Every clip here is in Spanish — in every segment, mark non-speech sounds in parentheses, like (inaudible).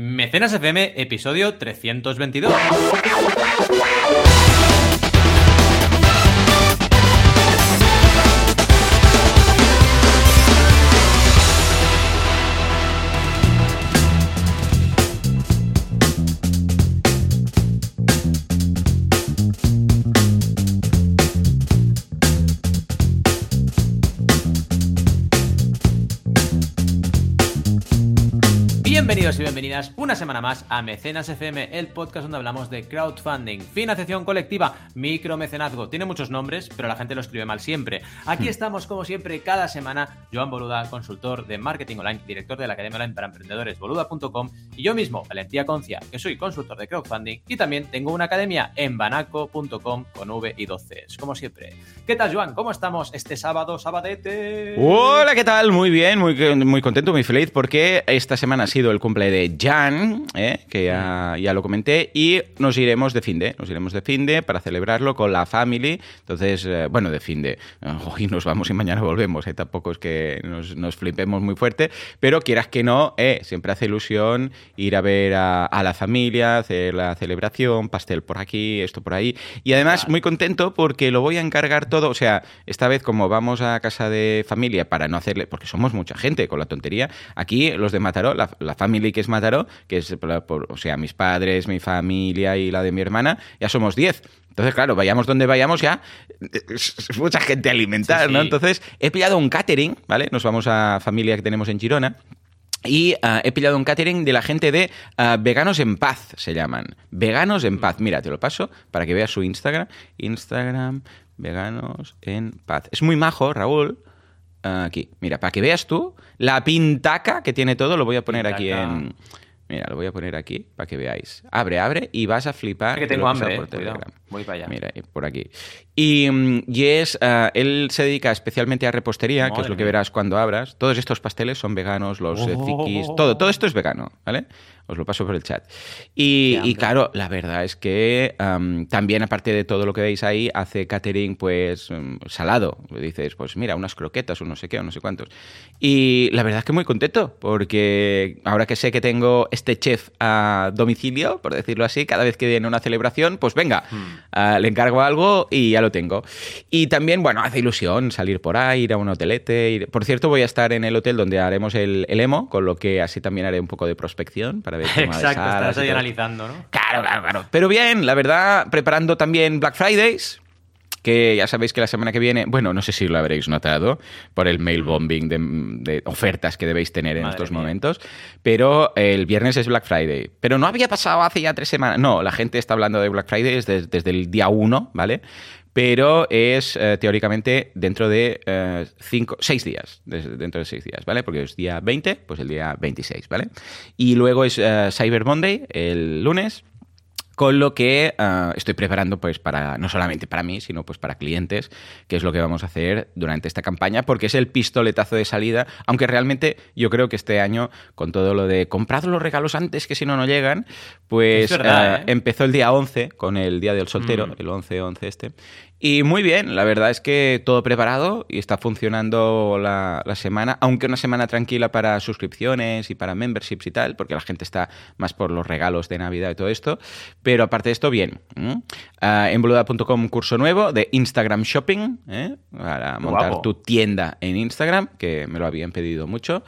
Mecenas FM, episodio 322. Y bienvenidas una semana más a Mecenas FM, el podcast donde hablamos de crowdfunding, financiación colectiva, micromecenazgo. Tiene muchos nombres, pero la gente lo escribe mal siempre. Aquí Hmm. estamos, como siempre, cada semana. Joan Boluda, consultor de marketing online, director de la Academia Online para Emprendedores, boluda.com, y yo mismo, Valentía Concia, que soy consultor de crowdfunding, y también tengo una academia en banaco.com con V y 12 como siempre. ¿Qué tal, Joan? ¿Cómo estamos este sábado, sabadete? Hola, ¿qué tal? Muy bien, muy, muy contento, muy feliz, porque esta semana ha sido el de Jan, ¿eh? que ya, ya lo comenté, y nos iremos de fin de, nos iremos de fin de para celebrarlo con la family. Entonces, eh, bueno, de fin de, (laughs) hoy nos vamos y mañana volvemos, ¿eh? tampoco es que nos, nos flipemos muy fuerte, pero quieras que no, siempre hace ilusión ir a ver a, a la familia, hacer la celebración, pastel por aquí, esto por ahí, y además muy contento porque lo voy a encargar todo, o sea, esta vez como vamos a casa de familia para no hacerle, porque somos mucha gente con la tontería, aquí los de Mataró, la, la family que es Mataró, que es, por- por- o sea, mis padres, mi familia y la de mi hermana, ya somos 10. Entonces, claro, vayamos donde vayamos ya, es mucha gente a alimentar, Sí, ¿no? Entonces, he pillado un catering, ¿vale? Nos vamos a familia que tenemos en Girona. Y ah, he pillado un catering de la gente de ah, Veganos en Paz, se llaman. Veganos en Paz. Mira, te lo paso para que veas su Instagram. Instagram, Veganos en Paz. Es muy majo, Raúl. Aquí, mira, para que veas tú la pintaca que tiene todo, lo voy a poner aquí en... Mira, lo voy a poner aquí para que veáis. Abre, abre y vas a flipar. Que de tengo que hambre, eh, por cuidado. Telegram. Voy para allá. Mira, y por aquí. Y, mm, y es, ah, él se dedica especialmente a repostería, que es lo que verás cuando abras. Todos estos pasteles son veganos, los eh, Oh. zikis, todo, todo esto es vegano, ¿vale? Os lo paso por el chat. Y, claro, la verdad es que am, también, aparte de todo lo que veis ahí, hace catering, pues, mm, salado. Dices, pues mira, unas croquetas o no sé qué, o no sé cuántos. Y la verdad es que muy contento, porque ahora que sé que tengo este chef a domicilio, por decirlo así, cada vez que viene una celebración, pues venga, ah, le encargo algo y ya lo tengo. Y también, bueno, hace ilusión salir por ahí, ir a un hotelete. ir- Por cierto, voy a estar en el hotel donde haremos el, el emo, con lo que así también haré un poco de prospección para ver (laughs) Exacto, y ahí analizando, ¿no? Claro, claro, claro. Pero bien, la verdad, preparando también Black Fridays. Que ya sabéis que la semana que viene, bueno, no sé si lo habréis notado por el mail bombing de, de ofertas que debéis tener en Madre estos mía. momentos, pero el viernes es Black Friday. Pero no había pasado hace ya tres semanas. No, la gente está hablando de Black Friday desde, desde el día 1, ¿vale? Pero es eh, teóricamente dentro de eh, cinco, seis días, dentro de seis días, ¿vale? Porque es día 20, pues el día 26, ¿vale? Y luego es eh, Cyber Monday, el lunes, con lo que ah, estoy preparando pues para no solamente para mí sino pues para clientes que es lo que vamos a hacer durante esta campaña porque es el pistoletazo de salida aunque realmente yo creo que este año con todo lo de comprad los regalos antes que si no no llegan pues verdad, ¿eh? empezó el día 11 con el día del soltero Mm. el 11-11 este y muy bien, la verdad es que todo preparado y está funcionando la, la semana, aunque una semana tranquila para suscripciones y para memberships y tal, porque la gente está más por los regalos de Navidad y todo esto, pero aparte de esto, bien. Ah, en boluda.com curso nuevo de Instagram Shopping, ¿eh? para montar guapo. tu tienda en Instagram, que me lo habían pedido mucho.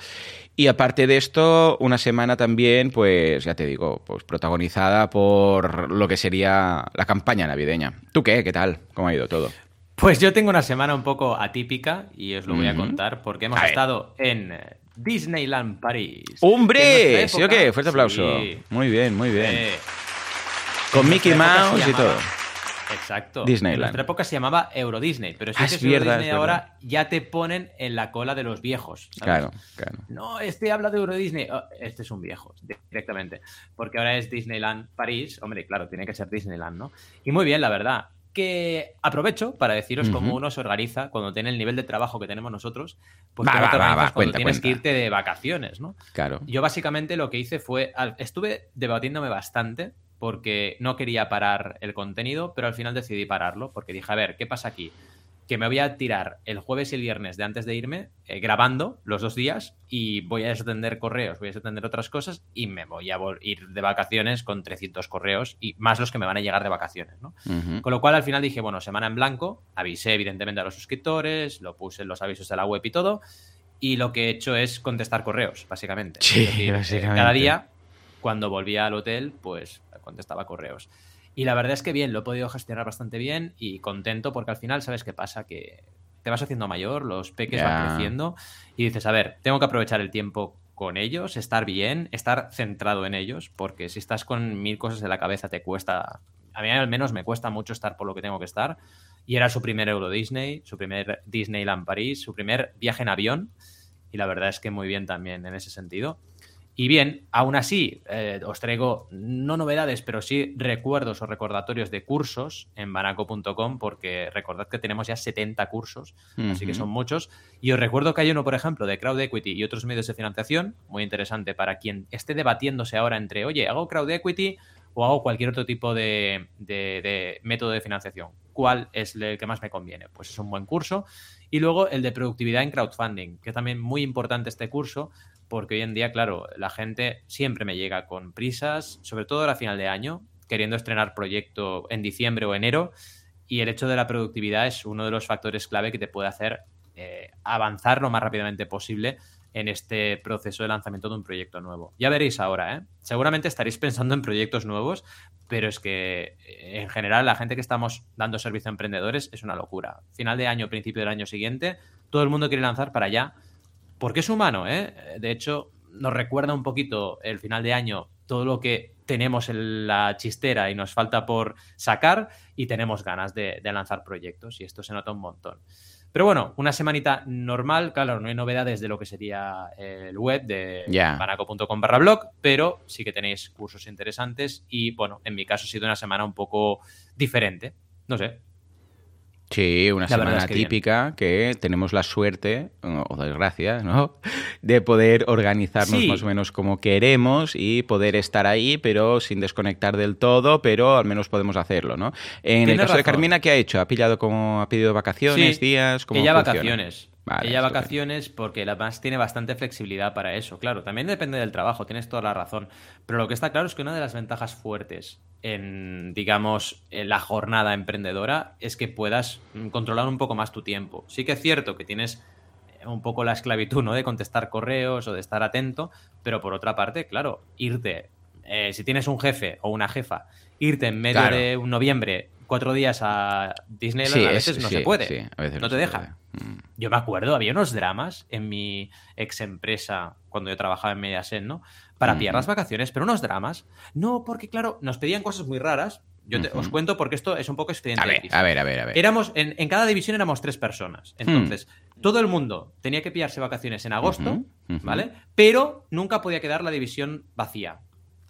Y aparte de esto, una semana también, pues ya te digo, pues protagonizada por lo que sería la campaña navideña. ¿Tú qué? ¿Qué tal? ¿Cómo ha ido todo? Pues yo tengo una semana un poco atípica y os lo voy a contar porque hemos A ver. estado en Disneyland París. ¡Hombre! ¿Sí o qué? Fuerte aplauso. Sí. Muy bien, muy bien. Eh, Con Mickey Mouse se y todo. Exacto. Disneyland. En nuestra época se llamaba Euro Disney, pero si Ah, es Euro Disney es ahora ya te ponen en la cola de los viejos. ¿sabes? Claro, claro. No, este habla de Euro Disney. Oh, este es un viejo, directamente. Porque ahora es Disneyland París. Hombre, claro, tiene que ser Disneyland, ¿no? Y muy bien, la verdad. Que aprovecho para deciros cómo uno se organiza cuando tiene el nivel de trabajo que tenemos nosotros. Pues Va, cómo va, te va, organizas va, cuando cuenta, tienes que irte de vacaciones, ¿no? Claro. Yo básicamente lo que hice fue. Estuve debatiéndome bastante porque no quería parar el contenido, pero al final decidí pararlo porque dije, a ver, ¿qué pasa aquí? que me voy a tirar el jueves y el viernes de antes de irme eh, grabando los dos días y voy a desatender correos, voy a desatender otras cosas y me voy a ir de vacaciones con 300 correos y más los que me van a llegar de vacaciones, ¿no? Con lo cual al final dije, bueno, semana en blanco, avisé evidentemente a los suscriptores, lo puse en los avisos de la web y todo y lo que he hecho es contestar correos, básicamente. Sí, básicamente. Cada día, cuando volvía al hotel, pues contestaba correos. Y la verdad es que bien, lo he podido gestionar bastante bien y contento porque al final, ¿sabes qué pasa? Que te vas haciendo mayor, los peques van creciendo y dices, a ver, tengo que aprovechar el tiempo con ellos, estar bien, estar centrado en ellos, porque si estás con mil cosas en la cabeza te cuesta, a mí al menos me cuesta mucho estar por lo que tengo que estar. Y era su primer Euro Disney, su primer Disneyland París, su primer viaje en avión. Y la verdad es que muy bien también en ese sentido. Y bien, aún así, eh, os traigo no novedades, pero sí recuerdos o recordatorios de cursos en banaco.com, porque recordad que tenemos ya 70 cursos, así que son muchos. Y os recuerdo que hay uno, por ejemplo, de crowd equity y otros medios de financiación, muy interesante para quien esté debatiéndose ahora entre, oye, hago crowd equity o hago cualquier otro tipo de, de método de financiación. ¿Cuál es el que más me conviene? Pues es un buen curso. Y luego el de productividad en crowdfunding, que es también muy importante este curso, porque hoy en día, claro, la gente siempre me llega con prisas, sobre todo a final de año, queriendo estrenar proyecto en diciembre o enero, y el hecho de la productividad es uno de los factores clave que te puede hacer eh, avanzar lo más rápidamente posible en este proceso de lanzamiento de un proyecto nuevo. Ya veréis ahora, ¿eh? Seguramente estaréis pensando en proyectos nuevos, pero es que eh, en general la gente que estamos dando servicio a emprendedores es una locura. Final de año, principio del año siguiente, todo el mundo quiere lanzar para allá porque es humano, ¿eh? De hecho, nos recuerda un poquito el final de año todo lo que tenemos en la chistera y nos falta por sacar y tenemos ganas de, lanzar proyectos y esto se nota un montón. Pero bueno, una semanita normal, claro, no hay novedades de lo que sería el web de banaco.com barra blog, pero sí que tenéis cursos interesantes y bueno, en mi caso ha sido una semana un poco diferente. No sé, Sí, una semana típica que tenemos la suerte, o desgracia, ¿no? (laughs) De poder organizarnos más o menos como queremos y poder estar ahí, pero sin desconectar del todo, pero al menos podemos hacerlo, ¿no? En el caso de Carmina, ¿qué ha hecho? ¿Ha pillado como, ha pedido vacaciones, días? ¿cómo ella vacaciones. Ella vacaciones porque la más tiene bastante flexibilidad para eso. Claro, también depende del trabajo, tienes toda la razón. Pero lo que está claro es que una de las ventajas fuertes en, digamos, en la jornada emprendedora es que puedas mm, controlar un poco más tu tiempo. Sí que es cierto que tienes eh, un poco la esclavitud, ¿no? De contestar correos o de estar atento, pero por otra parte, claro, irte, eh, si tienes un jefe o una jefa, irte en medio de un noviembre cuatro días a Disneyland a veces no se puede. no, te deja. Mm. Yo me acuerdo, había unos dramas en mi ex empresa cuando yo trabajaba en Mediaset, ¿no? Para pillar las vacaciones, pero unos dramas. No, porque claro, nos pedían cosas muy raras. Yo os cuento porque esto es un poco expediente. A ver, a ver, a ver, a ver. Éramos, en, cada división éramos tres personas. Hmm. Entonces, todo el mundo tenía que pillarse vacaciones en agosto, ¿vale? Pero nunca podía quedar la división vacía.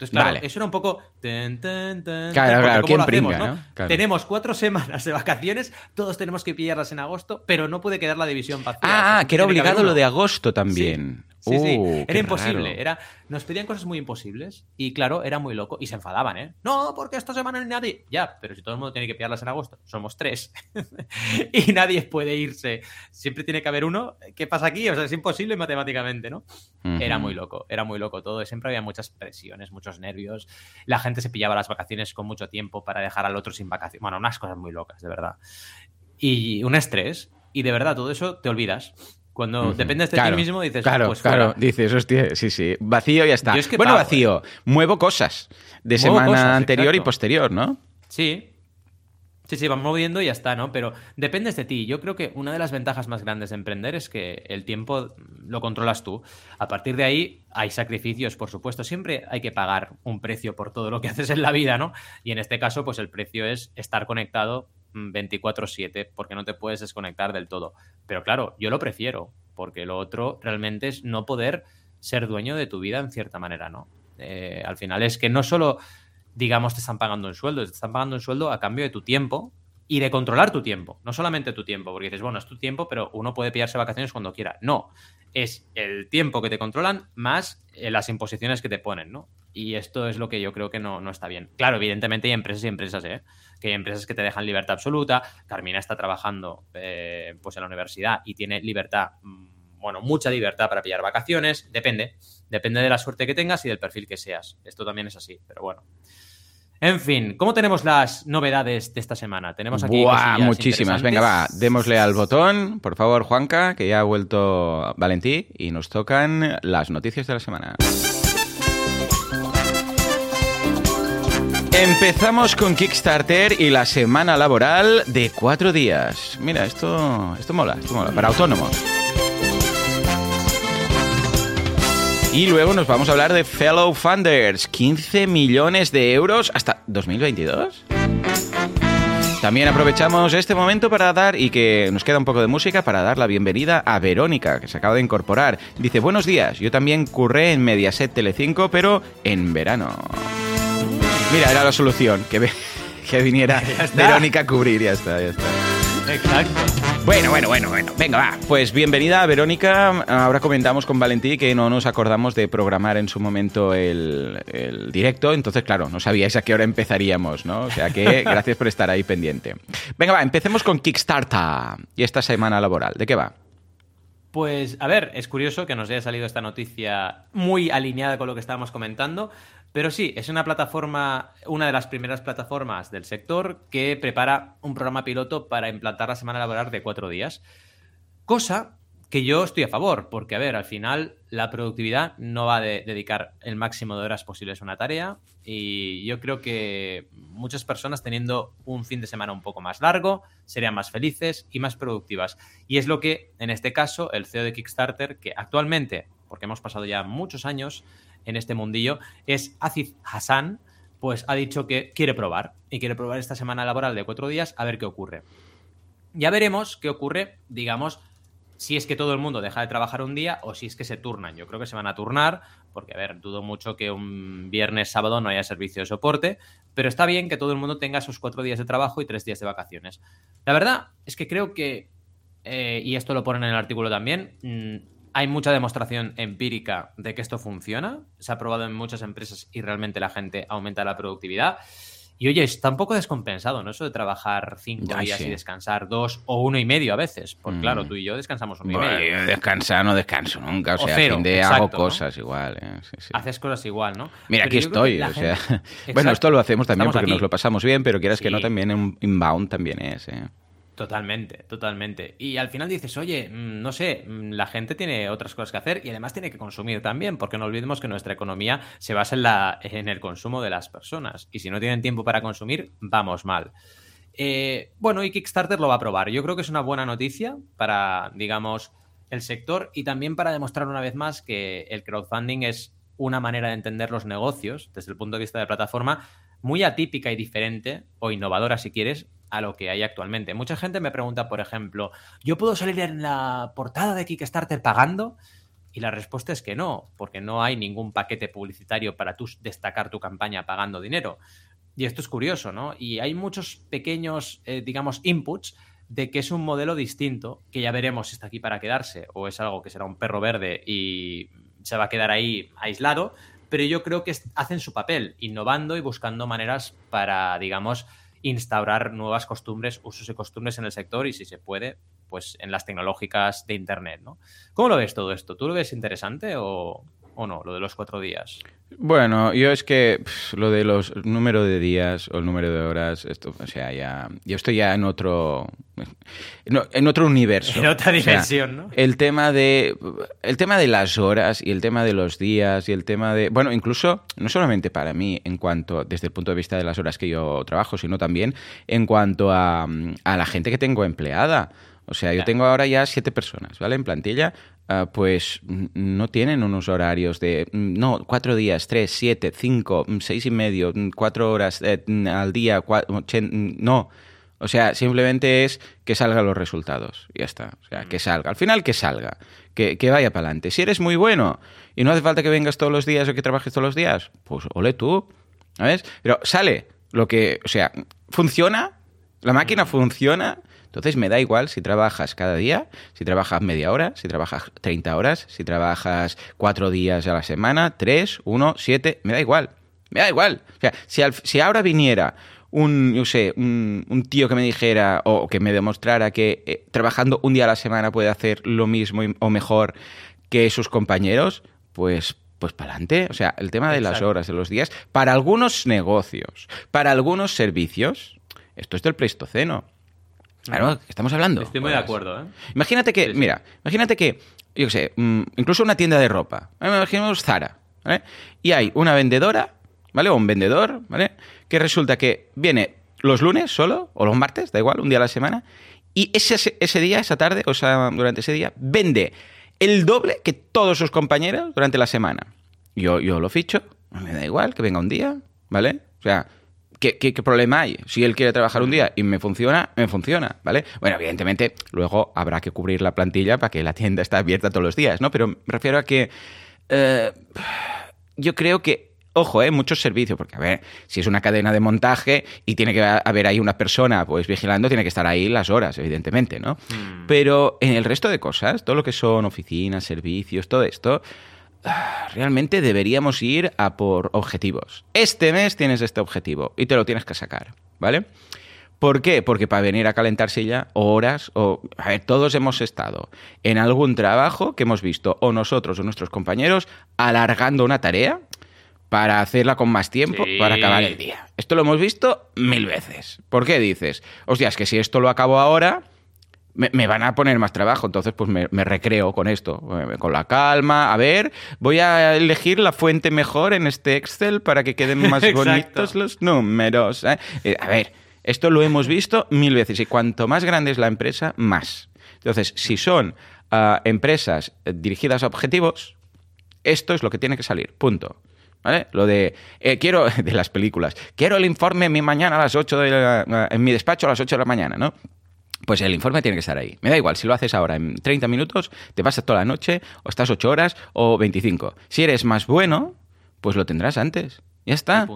Entonces, claro, eso era un poco. claro, claro, ¿quién hacemos, ¿no? Tenemos cuatro semanas de vacaciones, todos tenemos que pillarlas en agosto, pero no puede quedar la división vacía. Ah, que era obligado lo de agosto también. Sí, sí, uh, era imposible. Era, nos pedían cosas muy imposibles y claro, era muy loco y se enfadaban, ¿eh? No, porque esta semana nadie. Ya, pero si todo el mundo tiene que pillarlas en agosto, somos tres (laughs) y nadie puede irse. Siempre tiene que haber uno. ¿Qué pasa aquí? O sea, es imposible matemáticamente, ¿no? Era muy loco, era muy loco todo. Siempre había muchas presiones, muchos nervios. La gente se pillaba las vacaciones con mucho tiempo para dejar al otro sin vacaciones. Bueno, unas cosas muy locas, de verdad. Y un estrés. Y de verdad, todo eso te olvidas. Cuando dependes de ti mismo, dices, claro, pues claro, dices, hostia, sí, sí, vacío y ya está. bueno, vacío, ¿eh? muevo cosas de semana anterior y posterior, ¿no? Sí. Sí, sí, van moviendo y ya está, ¿no? Pero dependes de ti. Yo creo que una de las ventajas más grandes de emprender es que el tiempo lo controlas tú. A partir de ahí hay sacrificios, por supuesto. Siempre hay que pagar un precio por todo lo que (laughs) haces en la vida, ¿no? Y en este caso, pues el precio es estar conectado 24/7 porque no te puedes desconectar del todo. Pero claro, yo lo prefiero porque lo otro realmente es no poder ser dueño de tu vida en cierta manera, ¿no? Eh, al final es que no solo, digamos, te están pagando un sueldo, te están pagando un sueldo a cambio de tu tiempo y de controlar tu tiempo, no solamente tu tiempo, porque dices, bueno, es tu tiempo, pero uno puede pillarse vacaciones cuando quiera. No, es el tiempo que te controlan más eh, las imposiciones que te ponen, ¿no? Y esto es lo que yo creo que no, no está bien. Claro, evidentemente hay empresas y empresas, ¿eh? Que hay empresas que te dejan libertad absoluta. Carmina está trabajando eh, pues en la universidad y tiene libertad, mm, bueno, mucha libertad para pillar vacaciones. Depende, depende de la suerte que tengas y del perfil que seas. Esto también es así, pero bueno. En fin, ¿cómo tenemos las novedades de esta semana? Tenemos aquí Buah, muchísimas. Venga, va, démosle al botón, por favor, Juanca, que ya ha vuelto Valentí y nos tocan las noticias de la semana. Empezamos con Kickstarter y la semana laboral de cuatro días. Mira, esto, esto mola, esto mola, para autónomos. Y luego nos vamos a hablar de Fellow Funders, 15 millones de euros hasta 2022. También aprovechamos este momento para dar, y que nos queda un poco de música, para dar la bienvenida a Verónica, que se acaba de incorporar. Dice, buenos días, yo también curré en Mediaset Telecinco, pero en verano. Mira, era la solución, que, (laughs) que viniera Verónica a cubrir, ya está, ya está. Exacto. Bueno, bueno, bueno, bueno. Venga, va. Pues bienvenida, Verónica. Ahora comentamos con Valentí que no nos acordamos de programar en su momento el, el, directo. Entonces, claro, no sabíais a qué hora empezaríamos, ¿no? O sea que (laughs) gracias por estar ahí pendiente. Venga, va, empecemos con Kickstarter y esta semana laboral. ¿De qué va? Pues, a ver, es curioso que nos haya salido esta noticia muy alineada con lo que estábamos comentando, pero sí, es una plataforma, una de las primeras plataformas del sector que prepara un programa piloto para implantar la semana laboral de cuatro días. Cosa que yo estoy a favor, porque, a ver, al final la productividad no va a de dedicar el máximo de horas posibles a una tarea y yo creo que muchas personas teniendo un fin de semana un poco más largo serían más felices y más productivas. Y es lo que, en este caso, el CEO de Kickstarter, que actualmente, porque hemos pasado ya muchos años, en este mundillo, es Aziz Hassan, pues ha dicho que quiere probar y quiere probar esta semana laboral de cuatro días a ver qué ocurre. Ya veremos qué ocurre, digamos, si es que todo el mundo deja de trabajar un día o si es que se turnan. Yo creo que se van a turnar, porque, a ver, dudo mucho que un viernes, sábado no haya servicio de soporte, pero está bien que todo el mundo tenga sus cuatro días de trabajo y tres días de vacaciones. La verdad es que creo que, eh, y esto lo ponen en el artículo también, mmm, hay mucha demostración empírica de que esto funciona. Se ha probado en muchas empresas y realmente la gente aumenta la productividad. Y oye, está un poco descompensado, ¿no? Eso de trabajar cinco días sí. y descansar dos o uno y medio a veces. Pues mm. claro, tú y yo descansamos uno bueno, y medio. Yo descansar no descanso nunca. O, sea, o cero, fin de exacto, hago cosas ¿no? igual. ¿eh? Sí, sí. Haces cosas igual, ¿no? Mira, pero aquí estoy. O sea, (laughs) bueno, esto lo hacemos también Estamos porque aquí. nos lo pasamos bien, pero quieras que no, también un inbound también es. ¿eh? Totalmente, totalmente. Y al final dices, oye, mm, no sé, mm, la gente tiene otras cosas que hacer y además tiene que consumir también, porque no olvidemos que nuestra economía se basa en, la, en el consumo de las personas. Y si no tienen tiempo para consumir, vamos mal. Eh, bueno, y Kickstarter lo va a probar. Yo creo que es una buena noticia para, digamos, el sector y también para demostrar una vez más que el crowdfunding es una manera de entender los negocios desde el punto de vista de plataforma muy atípica y diferente, o innovadora si quieres, a lo que hay actualmente. Mucha gente me pregunta, por ejemplo, ¿yo puedo salir en la portada de Kickstarter pagando? Y la respuesta es que no, porque no hay ningún paquete publicitario para tú destacar tu campaña pagando dinero. Y esto es curioso, ¿no? Y hay muchos pequeños, eh, digamos, inputs de que es un modelo distinto, que ya veremos si está aquí para quedarse o es algo que será un perro verde y se va a quedar ahí aislado, pero yo creo que hacen su papel, innovando y buscando maneras para, digamos, instaurar nuevas costumbres, usos y costumbres en el sector y si se puede, pues en las tecnológicas de Internet, ¿no? ¿Cómo lo ves todo esto? ¿Tú lo ves interesante o, o no, lo de los cuatro días? Bueno, yo es que pff, lo de los número de días o el número de horas, esto, o sea, ya, yo estoy ya en otro, en otro universo. En otra dimensión, o sea, ¿no? El tema de, el tema de las horas y el tema de los días y el tema de, bueno, incluso no solamente para mí en cuanto desde el punto de vista de las horas que yo trabajo, sino también en cuanto a, a la gente que tengo empleada. O sea, yo tengo ahora ya siete personas, ¿vale? En plantilla, uh, pues no tienen unos horarios de, no, cuatro días, tres, siete, cinco, seis y medio, cuatro horas eh, al día, cuatro, no. O sea, simplemente es que salgan los resultados. Y ya está. O sea, que salga. Al final, que salga. Que, que vaya para adelante. Si eres muy bueno y no hace falta que vengas todos los días o que trabajes todos los días, pues ole tú. ¿Sabes? Pero sale lo que, o sea, funciona La máquina funciona, entonces me da igual si trabajas cada día, si trabajas media hora, si trabajas 30 horas, si trabajas cuatro días a la semana, tres, uno, siete, me da igual. Me da igual. O sea, si, si ahora viniera un, yo sé, un, tío que me dijera o que me demostrara que eh, trabajando un día a la semana puede hacer lo mismo o mejor que sus compañeros, pues pues para adelante. O sea, el tema de las horas, de los días, para algunos negocios, para algunos servicios, esto es del Pleistoceno. Claro, estamos hablando. Estoy muy de acuerdo, ¿eh? Imagínate que, mira, imagínate que, yo sé, mm, incluso una tienda de ropa. Imaginemos Zara, ¿vale? Y hay una vendedora, ¿vale? O un vendedor, ¿vale? Que resulta que viene los lunes solo, o los martes, da igual, un día a la semana, y ese, ese día, esa tarde, o sea, durante ese día, vende el doble que todos sus compañeros durante la semana. Yo, yo lo ficho, me da igual que venga un día, ¿vale? O sea, ¿qué, qué, problema hay? Si él quiere trabajar un día y me funciona, me funciona, ¿vale? Bueno, evidentemente, luego habrá que cubrir la plantilla para que la tienda esté abierta todos los días, ¿no? Pero me refiero a que eh, yo creo que Ojo, ¿eh? muchos servicios, porque a ver, si es una cadena de montaje y tiene que haber ahí una persona pues vigilando, tiene que estar ahí las horas, evidentemente, ¿no? Hmm. Pero en el resto de cosas, todo lo que son oficinas, servicios, todo esto, realmente deberíamos ir a por objetivos. Este mes tienes este objetivo y te lo tienes que sacar, ¿vale? ¿Por qué? Porque para venir a calentarse ya horas, o a ver, todos hemos estado en algún trabajo que hemos visto, o nosotros o nuestros compañeros, alargando una tarea para hacerla con más tiempo, para acabar el día. Esto lo hemos visto mil veces. ¿Por qué dices? Hostia, es que si esto lo acabo ahora, me, van a poner más trabajo, entonces pues me, recreo con esto, eh, con la calma. A ver, voy a elegir la fuente mejor en este Excel para que queden más (laughs) bonitos los números. ¿eh? Eh, a ver, esto lo hemos visto mil veces y cuanto más grande es la empresa, más. Entonces, si son ah, empresas dirigidas a objetivos, esto es lo que tiene que salir, punto. ¿Vale? Lo de, eh, quiero, (laughs) de las películas, quiero el informe mi mañana a las 8 de la, en mi despacho a las 8 de la mañana, ¿no? Pues el informe tiene que estar ahí. Me da igual, si lo haces ahora en 30 minutos, te pasas toda la noche, o estás 8 horas, o 25. Si eres más bueno, pues lo tendrás antes. Ya está.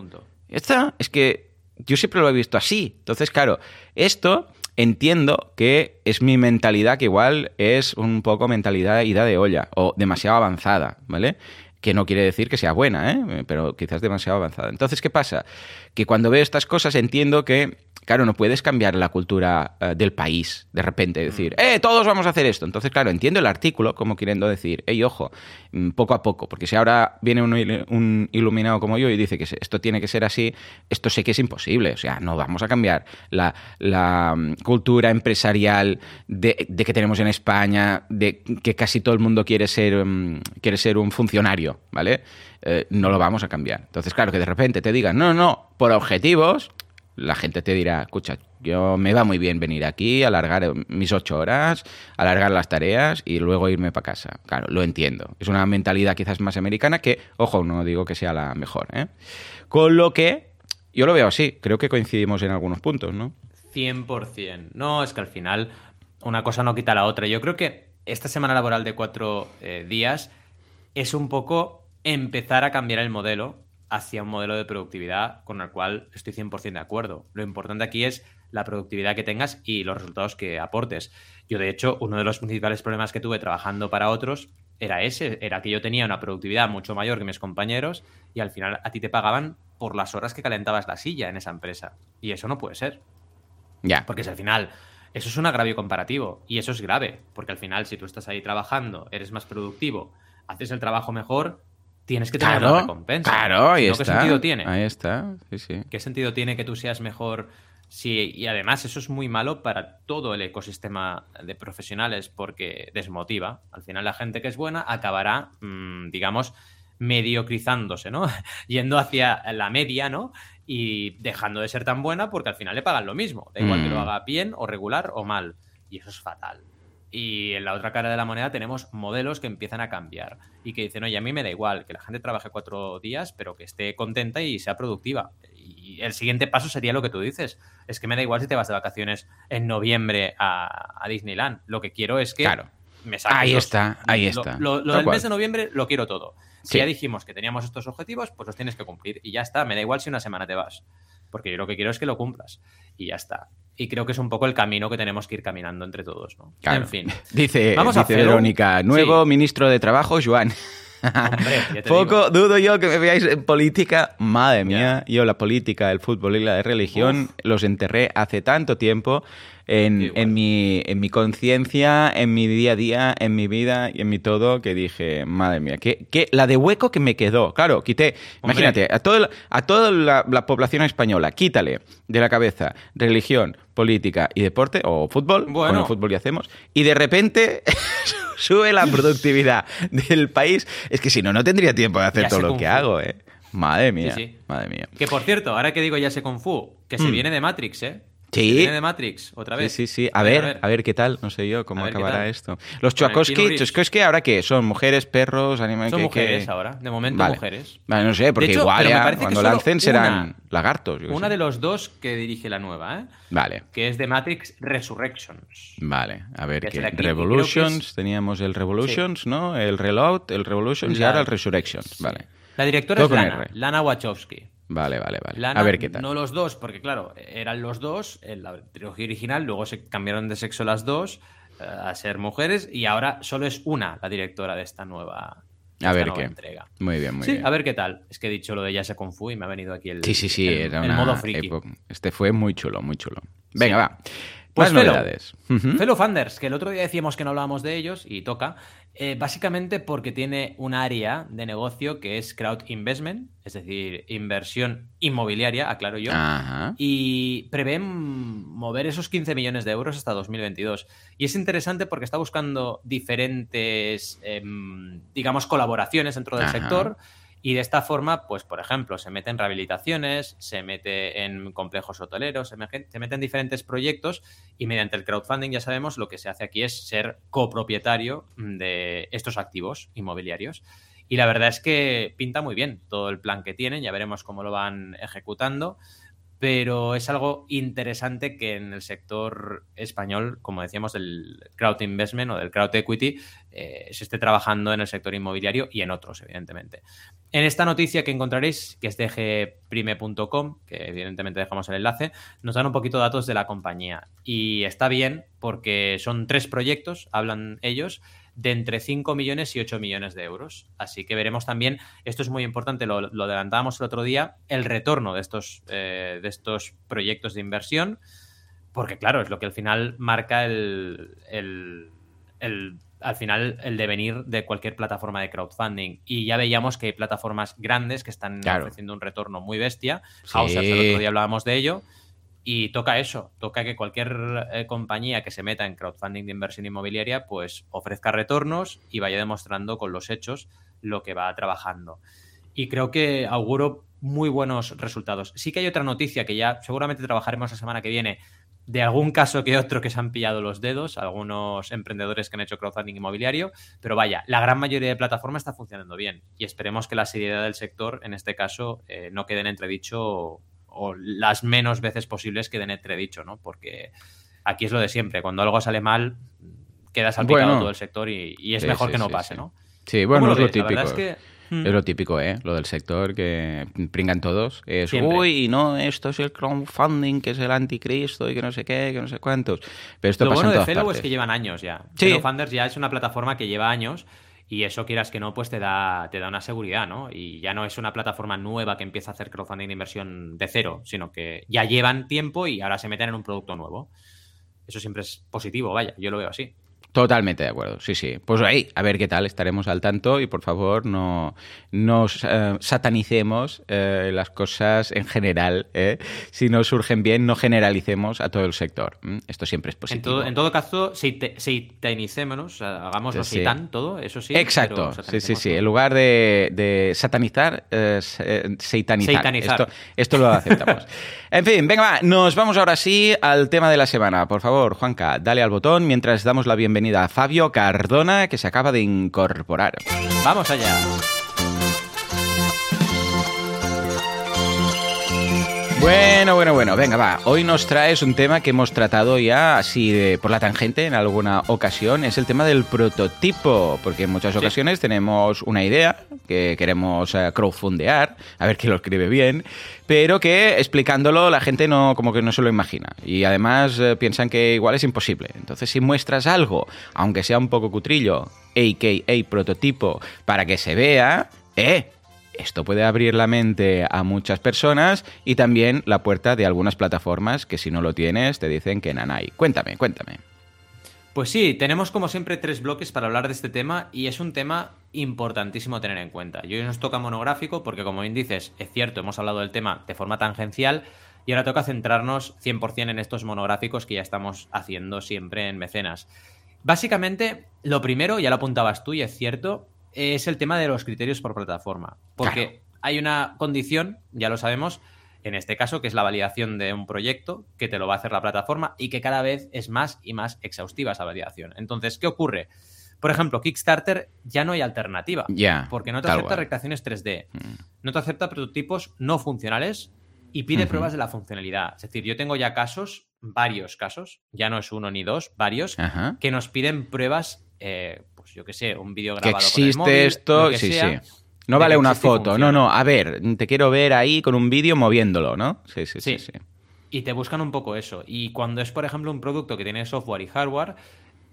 Ya está. Es que yo siempre lo he visto así. Entonces, claro, esto entiendo que es mi mentalidad, que igual es un poco mentalidad ida de olla, o demasiado avanzada, ¿vale? que no quiere decir que sea buena, ¿eh? pero quizás demasiado avanzada. Entonces, ¿qué pasa? Que cuando veo estas cosas entiendo que claro, no puedes cambiar la cultura eh, del país de repente, decir, mm. eh, todos vamos a hacer esto. Entonces, claro, entiendo el artículo como queriendo decir, hey, ojo, mm, poco a poco, porque si ahora viene un, iluminado como yo y dice que esto tiene que ser así, esto sé que es imposible. O sea, no vamos a cambiar la, mm, cultura empresarial de, que tenemos en España, de que casi todo el mundo quiere ser, quiere ser un funcionario, ¿vale? Eh, no lo vamos a cambiar. Entonces, claro, que de repente te digan, no, no, por objetivos, la gente te dirá, escucha, yo me va muy bien venir aquí, alargar mis ocho horas, alargar las tareas y luego irme para casa. Claro, lo entiendo. Es una mentalidad quizás más americana que, ojo, no digo que sea la mejor. ¿eh? Con lo que yo lo veo así, creo que coincidimos en algunos puntos, ¿no? 100%. No, es que al final una cosa no quita la otra. Yo creo que esta semana laboral de cuatro eh, días es un poco empezar a cambiar el modelo hacia un modelo de productividad con el cual estoy 100% de acuerdo. Lo importante aquí es la productividad que tengas y los resultados que aportes. Yo, de hecho, uno de los principales problemas que tuve trabajando para otros era ese, era que yo tenía una productividad mucho mayor que mis compañeros y al final a ti te pagaban por las horas que calentabas la silla en esa empresa. Y eso no puede ser. Ya. Porque si al final eso es un agravio comparativo y eso es grave, porque al final si tú estás ahí trabajando, eres más productivo, haces el trabajo mejor, tienes que tener una recompensa. Claro, ahí está. ¿Qué sentido tiene? Ahí está, sí, sí. ¿Qué sentido tiene que tú seas mejor? Sí, y además eso es muy malo para todo el ecosistema de profesionales porque desmotiva. Al final la gente que es buena acabará, mm, digamos, mediocrizándose, ¿no? (laughs) Yendo hacia la media, ¿no? Y dejando de ser tan buena porque al final le pagan lo mismo. Da igual que lo mm. haga bien o regular o mal. Y eso es fatal. Y en la otra cara de la moneda tenemos modelos que empiezan a cambiar y que dicen, oye, a mí me da igual que la gente trabaje cuatro días, pero que esté contenta y sea productiva. Y el siguiente paso sería lo que tú dices. Es que me da igual si te vas de vacaciones en noviembre a, Disneyland. Lo que quiero es que claro. me saques Ahí está, ahí está. Lo, del mes de noviembre lo quiero todo. Si ya dijimos que teníamos estos objetivos, pues los tienes que cumplir. Y ya está, me da igual si una semana te vas porque yo lo que quiero es que lo cumplas. Y ya está. Y creo que es un poco el camino que tenemos que ir caminando entre todos, ¿no? Claro. En fin. (laughs) Dice, Vamos a dice Fellow. Verónica, nuevo Sí. ministro de Trabajo, Joan. Hombre, (laughs) Poco digo. dudo yo que me veáis en política. Madre mía, yo la política, el fútbol y la de religión los enterré hace tanto tiempo en, en mi, en mi conciencia, en mi día a día, en mi vida y en mi todo, que dije, madre mía, que, que la de hueco que me quedó. Claro, quité, Hombre. imagínate, a, todo, a toda la, la población española, quítale de la cabeza religión, política y deporte, o fútbol, Bueno. con el fútbol que hacemos, y de repente (laughs) sube la productividad del país. Es que si no, no tendría tiempo de hacer Ya todo lo que hago, ¿eh? Madre mía, sí. madre mía. Que por cierto, ahora que digo ya sé Kung Fu, que se Mm. viene de Matrix, ¿eh? Sí. Viene de Matrix, otra Sí, vez. sí, sí. A ver, a ver, qué tal, no sé yo cómo acabará esto. Los Chuakoski. Chuakoski, ¿ahora qué? ¿Son mujeres, perros, animales? Son ¿Qué- mujeres ahora, de momento Vale. mujeres. Vale, no sé, porque hecho, igual ya que cuando lancen serán una- lagartos. yo Una sé. de los dos que dirige la nueva, ¿eh? Vale. Que es de Matrix Resurrections. Vale, a ver Que qué. y que Revolutions, es- teníamos el Revolutions, ¿no? El Reload, el Revolutions y La- ahora el Resurrections. Sí. Vale. La directora Todo es Lana. Lana Wachowski. Vale, vale, vale. Lana, a ver qué tal. No los dos, porque claro, eran los dos en la trilogía original, luego se cambiaron de sexo las dos eh, a ser mujeres y ahora solo es una la directora de esta nueva, de A esta ver nueva qué. entrega. Muy bien, muy sí, bien. a ver qué tal. Es que he dicho lo de Ya se Kung Fu y me ha venido aquí el, Sí, sí, sí, el, era el una modo friki. época- Este fue muy chulo, muy chulo. Venga, Sí. va. Pues Más Fellow. novedades. Ujú. Fellow Funders, que el otro día decíamos que no hablábamos de ellos y toca, eh, básicamente porque tiene un área de negocio que es crowd investment, es decir, inversión inmobiliaria, aclaro yo, Ajá. y prevén mover esos 15 millones de euros hasta 2022. Y es interesante porque está buscando diferentes, em, digamos, colaboraciones dentro del Ajá. sector. Y de esta forma, pues, por ejemplo, se mete en rehabilitaciones, se mete en complejos hoteleros, se, se mete en diferentes proyectos y mediante el crowdfunding, ya sabemos, lo que se hace aquí es ser copropietario de estos activos inmobiliarios. Y la verdad es que pinta muy bien todo el plan que tienen, ya veremos cómo lo van ejecutando, pero es algo interesante que en el sector español, como decíamos, del crowd investment o del crowd equity, eh, se esté trabajando en el sector inmobiliario y en otros, evidentemente. En esta noticia que encontraréis, que es de gprime.com, que evidentemente dejamos el enlace, nos dan un poquito de datos de la compañía. Y está bien porque son tres proyectos, hablan ellos, de entre 5 millones y 8 millones de euros. Así que veremos también, esto es muy importante, lo, lo adelantábamos el otro día, el retorno de estos, eh, de estos proyectos de inversión, porque claro, es lo que al final marca el, el- el- al final el devenir de cualquier plataforma de crowdfunding. Y ya veíamos que hay plataformas grandes que están Claro. ofreciendo un retorno muy bestia. Sí. Hausers, el otro día hablábamos de ello. Y toca eso, toca que cualquier eh, compañía que se meta en crowdfunding de inversión inmobiliaria, pues ofrezca retornos y vaya demostrando con los hechos lo que va trabajando. Y creo que auguro muy buenos resultados. Sí que hay otra noticia que ya seguramente trabajaremos la semana que viene de algún caso que otro que se han pillado los dedos, algunos emprendedores que han hecho crowdfunding inmobiliario, pero vaya, la gran mayoría de plataformas está funcionando bien y esperemos que la seriedad del sector, en este caso, eh, no quede en entredicho o, las menos veces posibles queden en entredicho, ¿no? Porque aquí es lo de siempre, cuando algo sale mal, queda salpicado Bueno. todo el sector y, y es Sí, mejor sí, que no sí, pase, sí. ¿no? Sí, bueno, ¿Cómo es lo típico. verdad es que... Mm. Es lo típico, ¿eh? Lo del sector que pringan todos. Es, Siempre. uy, no, esto es el crowdfunding, que es el anticristo y que no sé qué, que no sé cuántos. Pero esto Lo pasa bueno en de Fellow partes. es que llevan años ya. Sí. Fellow Funders ya es una plataforma que lleva años y eso quieras que no, pues te da, te da una seguridad, ¿no? Y ya no es una plataforma nueva que empieza a hacer crowdfunding de inversión de cero, sino que ya llevan tiempo y ahora se meten en un producto nuevo. Eso siempre es positivo, vaya, yo lo veo así. Totalmente de acuerdo, sí, sí. Pues ahí, a ver qué tal, estaremos al tanto y por favor no nos eh, satanicemos eh, las cosas en general. ¿eh? Si no surgen bien, no generalicemos a todo el sector. Esto siempre es En positivo. todo, en todo caso, seitanicémonos, o sea, hagámoslo Sí. todo, eso sí. Exacto, sí, sí, sí. En lugar de, de satanizar, se- seitanizar. Seitanizar. Esto, esto lo aceptamos. (laughs) en fin, venga, va, nos vamos ahora sí al tema de la semana. Por favor, Juanca, dale al botón mientras damos la bienvenida a Fabio Cardona, que se acaba de incorporar. Vamos allá. Bueno, bueno, bueno, venga, va. Hoy nos traes un tema que hemos tratado ya así de, por la tangente en alguna ocasión. Es el tema del prototipo, porque en muchas ocasiones tenemos una idea que queremos eh, crowdfundear, a ver quién lo escribe bien, pero que explicándolo la gente no como que no se lo imagina. Y además eh, piensan que igual es imposible. Entonces, si muestras algo, aunque sea un poco cutrillo, a.k.a. prototipo, para que se vea, eh, esto puede abrir la mente a muchas personas y también la puerta de algunas plataformas que si no lo tienes te dicen que nanay. Cuéntame, cuéntame. Pues sí, tenemos como siempre tres bloques para hablar de este tema y es un tema importantísimo tener en cuenta. Y hoy nos toca monográfico porque como bien dices, es cierto, hemos hablado del tema de forma tangencial y ahora toca centrarnos 100% en estos monográficos que ya estamos haciendo siempre en mecenas. Básicamente, lo primero, ya lo apuntabas tú y es cierto, es el tema de los criterios por plataforma. Porque hay una condición, ya lo sabemos, en este caso, que es la validación de un proyecto que te lo va a hacer la plataforma y que cada vez es más y más exhaustiva esa validación. Entonces, ¿qué ocurre? Por ejemplo, Kickstarter ya no hay alternativa. Ya. porque no te acepta recreaciones 3D, mm. no te acepta prototipos no funcionales y pide pruebas de la funcionalidad. Es decir, yo tengo ya casos, varios casos, ya no es uno ni dos, varios, que nos piden pruebas eh, pues yo qué sé, un vídeo grabado. Que existe esto, sí, sí. No vale una foto, no, no, a ver, te quiero ver ahí con un vídeo moviéndolo, ¿no? Sí, sí, sí, sí, Y te buscan un poco eso. Y cuando es, por ejemplo, un producto que tiene software y hardware,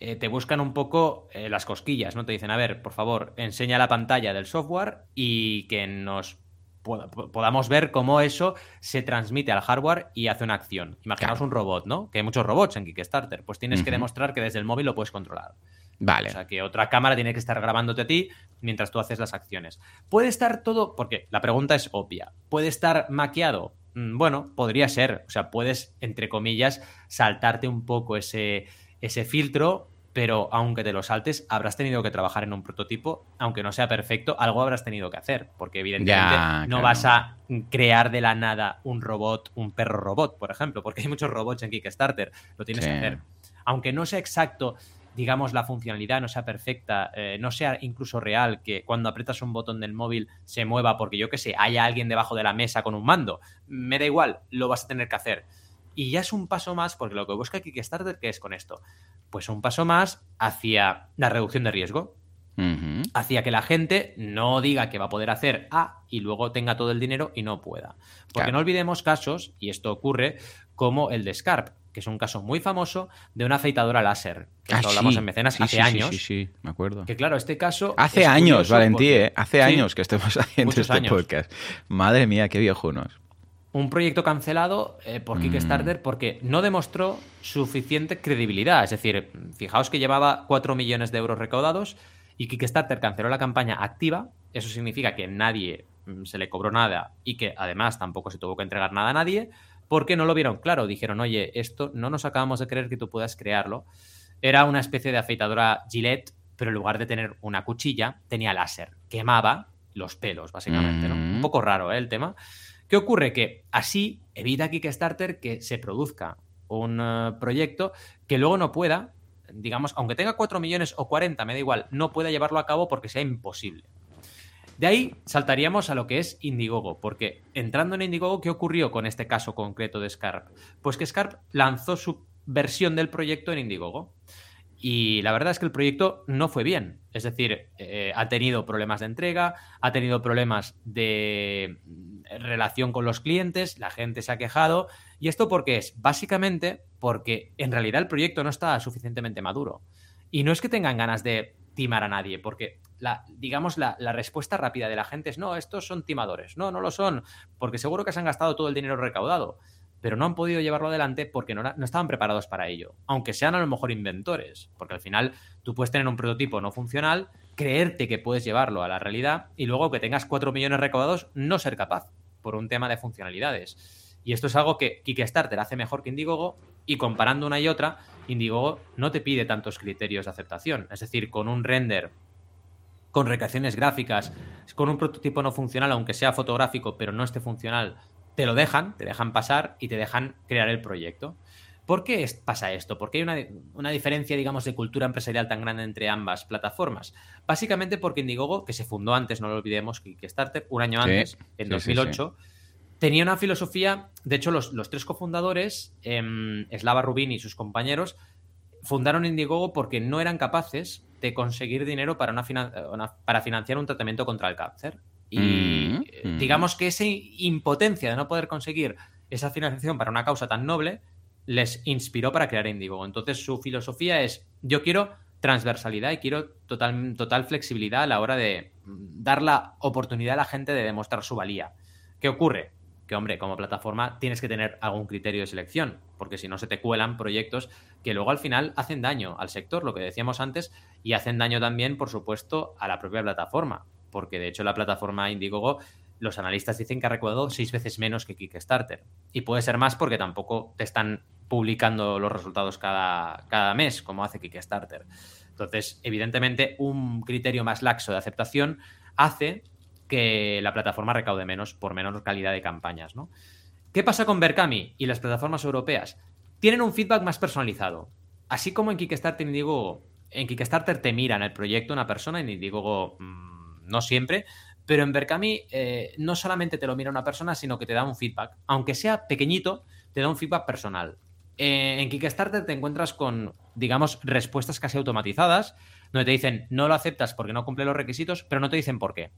eh, te buscan un poco eh, las cosquillas, ¿no? Te dicen, a ver, por favor, enseña la pantalla del software y que nos podamos ver cómo eso se transmite al hardware y hace una acción. Imaginaos un robot, ¿no? Que hay muchos robots en Kickstarter. Pues tienes que demostrar que desde el móvil lo puedes controlar. Vale. O sea, que otra cámara tiene que estar grabándote a ti mientras tú haces las acciones. Puede estar todo, porque la pregunta es obvia, ¿puede estar maqueado? Mm, bueno, podría ser. O sea, puedes, entre comillas, saltarte un poco ese, ese filtro, pero aunque te lo saltes, habrás tenido que trabajar en un prototipo, aunque no sea perfecto, algo habrás tenido que hacer, porque evidentemente no vas a crear de la nada un robot, un perro robot, por ejemplo, porque hay muchos robots en Kickstarter, lo tienes que hacer. Aunque no sea exacto digamos, la funcionalidad no sea perfecta, eh, no sea incluso real, que cuando aprietas un botón del móvil se mueva porque yo que sé, haya alguien debajo de la mesa con un mando. Me da igual, lo vas a tener que hacer. Y ya es un paso más, porque lo que busca Kickstarter, ¿qué es con esto? Pues un paso más hacia la reducción de riesgo. Hacia que la gente no diga que va a poder hacer A y luego tenga todo el dinero y no pueda. Porque no olvidemos casos, y esto ocurre, como el de Scarp que es un caso muy famoso de una afeitadora láser. Que ah, hablamos en mecenas hace años. Sí, sí, me acuerdo. Que claro, este caso. Hace años, Valentí, ¿eh? Hace años que estemos haciendo este podcast. Madre mía, qué viejunos. Un proyecto cancelado eh, por mm. Kickstarter porque no demostró suficiente credibilidad. Es decir, fijaos que llevaba 4 millones de euros recaudados y Kickstarter canceló la campaña activa. Eso significa que nadie mm, se le cobró nada y que además tampoco se tuvo que entregar nada a nadie porque no lo vieron claro. Dijeron, oye, esto no nos acabamos de creer que tú puedas crearlo. Era una especie de afeitadora Gillette, pero en lugar de tener una cuchilla, tenía láser. Quemaba los pelos, básicamente. ¿no? Un mm. poco raro ¿eh? el tema. ¿Qué ocurre? Que así evita Kickstarter que se produzca un eh, proyecto que luego no pueda, digamos, aunque tenga 4 millones o 40, me da igual, no pueda llevarlo a cabo porque sea imposible. De ahí saltaríamos a lo que es Indiegogo, porque entrando en Indiegogo, ¿qué ocurrió con este caso concreto de Scarp? Pues que Scarp lanzó su versión del proyecto en Indiegogo. Y la verdad es que el proyecto no fue bien. Es decir, eh, ha tenido problemas de entrega, ha tenido problemas de relación con los clientes, la gente se ha quejado. ¿Y esto por qué es? Básicamente porque en realidad el proyecto no está suficientemente maduro. Y no es que tengan ganas de timar a nadie, porque la, digamos, la, respuesta rápida de la gente es, no, estos son timadores. No, no lo son, porque seguro que se han gastado todo el dinero recaudado, pero no han podido llevarlo adelante porque no, no estaban preparados para ello, aunque sean a lo mejor inventores, porque al final tú puedes tener un prototipo no funcional, creerte que puedes llevarlo a la realidad y luego que tengas 4 millones recaudados no ser capaz por un tema de funcionalidades. Y esto es algo que Kickstarter hace mejor que Indiegogo y comparando una y otra, Indiegogo no te pide tantos criterios de aceptación. Es decir, con un render, con recreaciones gráficas, con un prototipo no funcional, aunque sea fotográfico, pero no esté funcional, te lo dejan, te dejan pasar y te dejan crear el proyecto. ¿Por qué pasa esto? ¿Por qué hay una, diferencia, digamos, de cultura empresarial tan grande entre ambas plataformas? Básicamente porque Indiegogo, que se fundó antes, no lo olvidemos, Kickstarter, un año antes, en 2008, tenía una filosofía, de hecho los, tres cofundadores, eh, Slava Rubin y sus compañeros, fundaron Indiegogo porque no eran capaces de conseguir dinero para, una, para financiar un tratamiento contra el cáncer. Y mm, eh, mm. digamos que esa impotencia de no poder conseguir esa financiación para una causa tan noble les inspiró para crear Indiegogo. Entonces su filosofía es, yo quiero transversalidad y quiero total, total flexibilidad a la hora de dar la oportunidad a la gente de demostrar su valía. ¿Qué ocurre? Que, hombre, como plataforma tienes que tener algún criterio de selección, porque si no se te cuelan proyectos que luego al final hacen daño al sector, lo que decíamos antes, y hacen daño también, por supuesto, a la propia plataforma, porque de hecho la plataforma Indiegogo los analistas dicen que ha recaudado seis veces menos que Kickstarter. Y puede ser más porque tampoco te están publicando los resultados cada, cada mes, como hace Kickstarter. Entonces, evidentemente, un criterio más laxo de aceptación hace que la plataforma recaude menos por menor calidad de campañas. ¿no? ¿Qué pasa con Berkami y las plataformas europeas? Tienen un feedback más personalizado. Así como en Kickstarter, digo, en Kickstarter te miran el proyecto una persona, y digo, mm, no siempre, pero en Berkami eh, no solamente te lo mira una persona, sino que te da un feedback. Aunque sea pequeñito, te da un feedback personal. Eh, en Kickstarter te encuentras con, digamos, respuestas casi automatizadas, donde te dicen no lo aceptas porque no cumple los requisitos, pero no te dicen por qué.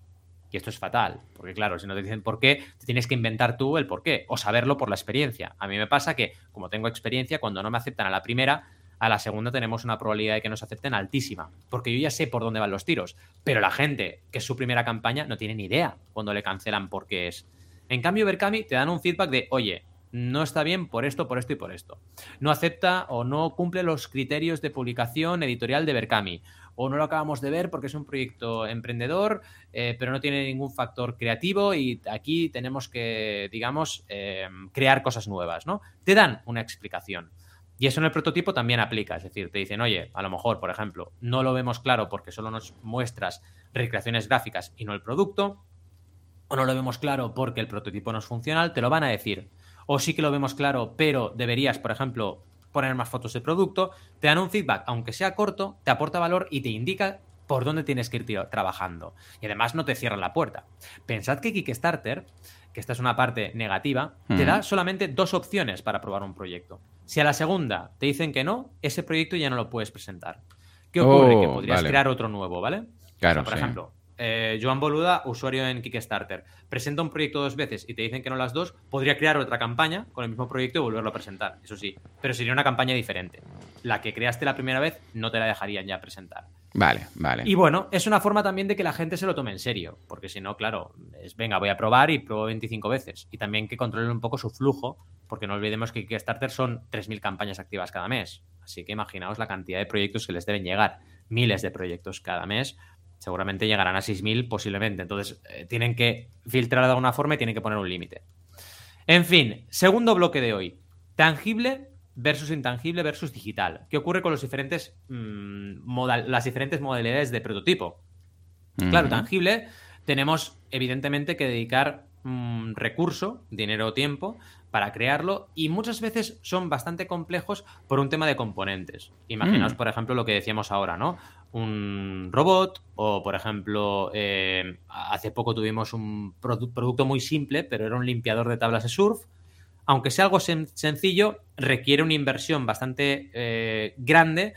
Y esto es fatal, porque claro, si no te dicen por qué, te tienes que inventar tú el por qué o saberlo por la experiencia. A mí me pasa que, como tengo experiencia, cuando no me aceptan a la primera, a la segunda tenemos una probabilidad de que nos acepten altísima, porque yo ya sé por dónde van los tiros, pero la gente que es su primera campaña no tiene ni idea cuando le cancelan por qué es. En cambio, Berkami te dan un feedback de, oye, no está bien por esto, por esto y por esto. No acepta o no cumple los criterios de publicación editorial de Berkami. O no lo acabamos de ver porque es un proyecto emprendedor, eh, pero no tiene ningún factor creativo y aquí tenemos que, digamos, eh, crear cosas nuevas, ¿no? Te dan una explicación. Y eso en el prototipo también aplica, es decir, te dicen, oye, a lo mejor, por ejemplo, no lo vemos claro porque solo nos muestras recreaciones gráficas y no el producto, o no lo vemos claro porque el prototipo no es funcional, te lo van a decir. O sí que lo vemos claro, pero deberías, por ejemplo, poner más fotos de producto, te dan un feedback, aunque sea corto, te aporta valor y te indica por dónde tienes que ir trabajando. Y además no te cierran la puerta. Pensad que Kickstarter, que esta es una parte negativa, te da solamente dos opciones para probar un proyecto. Si a la segunda te dicen que no, ese proyecto ya no lo puedes presentar. ¿Qué ocurre? que oh, podrías crear otro nuevo, ¿vale? Claro. por ejemplo, eh, Joan Boluda, usuario en Kickstarter, presenta un proyecto dos veces y te dicen que no las dos, podría crear otra campaña con el mismo proyecto y volverlo a presentar, eso sí, pero sería una campaña diferente. La que creaste la primera vez no te la dejarían ya presentar. Vale, vale. Y bueno, es una forma también de que la gente se lo tome en serio, porque si no, claro, es venga, voy a probar y pruebo 25 veces. Y también que controlen un poco su flujo, porque no olvidemos que Kickstarter son 3.000 campañas activas cada mes. Así que imaginaos la cantidad de proyectos que les deben llegar. Miles de proyectos cada mes. Seguramente llegarán a 6.000 posiblemente. Entonces, eh, tienen que filtrar de alguna forma y tienen que poner un límite. En fin, segundo bloque de hoy. Tangible versus intangible versus digital. ¿Qué ocurre con los diferentes, mm, las diferentes modalidades de prototipo? Claro, tangible, tenemos evidentemente que dedicar mm, recurso, dinero o tiempo, para crearlo y muchas veces son bastante complejos por un tema de componentes. Imaginaos, mm. por ejemplo, lo que decíamos ahora, ¿no? Un robot o, por ejemplo, eh, hace poco tuvimos un producto muy simple, pero era un limpiador de tablas de surf aunque sea algo sencillo, requiere una inversión bastante eh, grande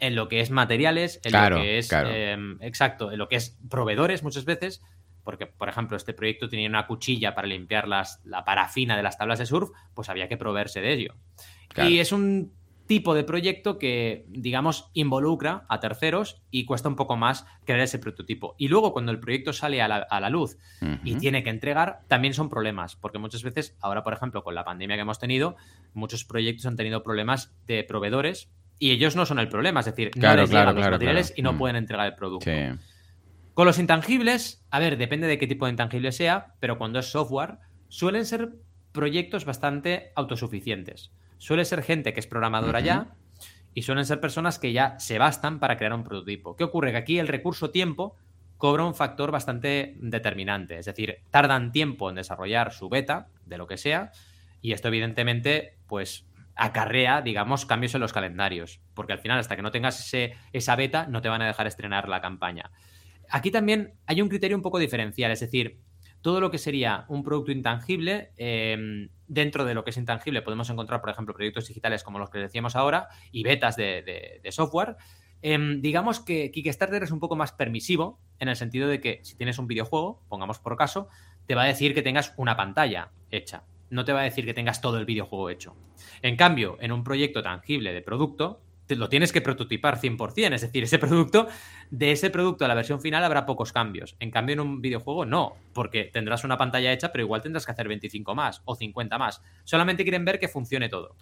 en lo que es materiales, en lo que es. Em, exacto, en lo que es proveedores muchas veces. Porque, por ejemplo, este proyecto tenía una cuchilla para limpiar las, la parafina de las tablas de surf, pues había que proveerse de ello. Y es un tipo de proyecto que, digamos, involucra a terceros y cuesta un poco más crear ese prototipo. Y luego cuando el proyecto sale a la, luz y tiene que entregar, también son problemas, porque muchas veces, ahora por ejemplo, con la pandemia que hemos tenido, muchos proyectos han tenido problemas de proveedores y ellos no son el problema, es decir, no les llegan los materiales y no mm. pueden entregar el producto. Con los intangibles, a ver, depende de qué tipo de intangible sea, pero cuando es software, suelen ser proyectos bastante autosuficientes suele ser gente que es programadora ya y suelen ser personas que ya se bastan para crear un prototipo. ¿Qué ocurre? Que aquí el recurso tiempo cobra un factor bastante determinante. Es decir, tardan tiempo en desarrollar su beta, de lo que sea, y esto evidentemente, pues acarrea, digamos, cambios en los calendarios, porque al final, hasta que no tengas ese, esa beta, no te van a dejar estrenar la campaña. Aquí también hay un criterio un poco diferencial, es decir, todo lo que sería un producto intangible, em, dentro de lo que es intangible podemos encontrar, por ejemplo, proyectos digitales como los que decíamos ahora y betas de, software. Em, digamos que Kickstarter es un poco más permisivo en el sentido de que si tienes un videojuego, pongamos por caso, te va a decir que tengas una pantalla hecha. No te va a decir que tengas todo el videojuego hecho. En cambio, en un proyecto tangible de producto, lo tienes que prototipar 100%, es decir, ese producto, de ese producto a la versión final habrá pocos cambios. En cambio, en un videojuego no, porque tendrás una pantalla hecha, pero igual tendrás que hacer 25 más o 50 más. Solamente quieren ver que funcione todo.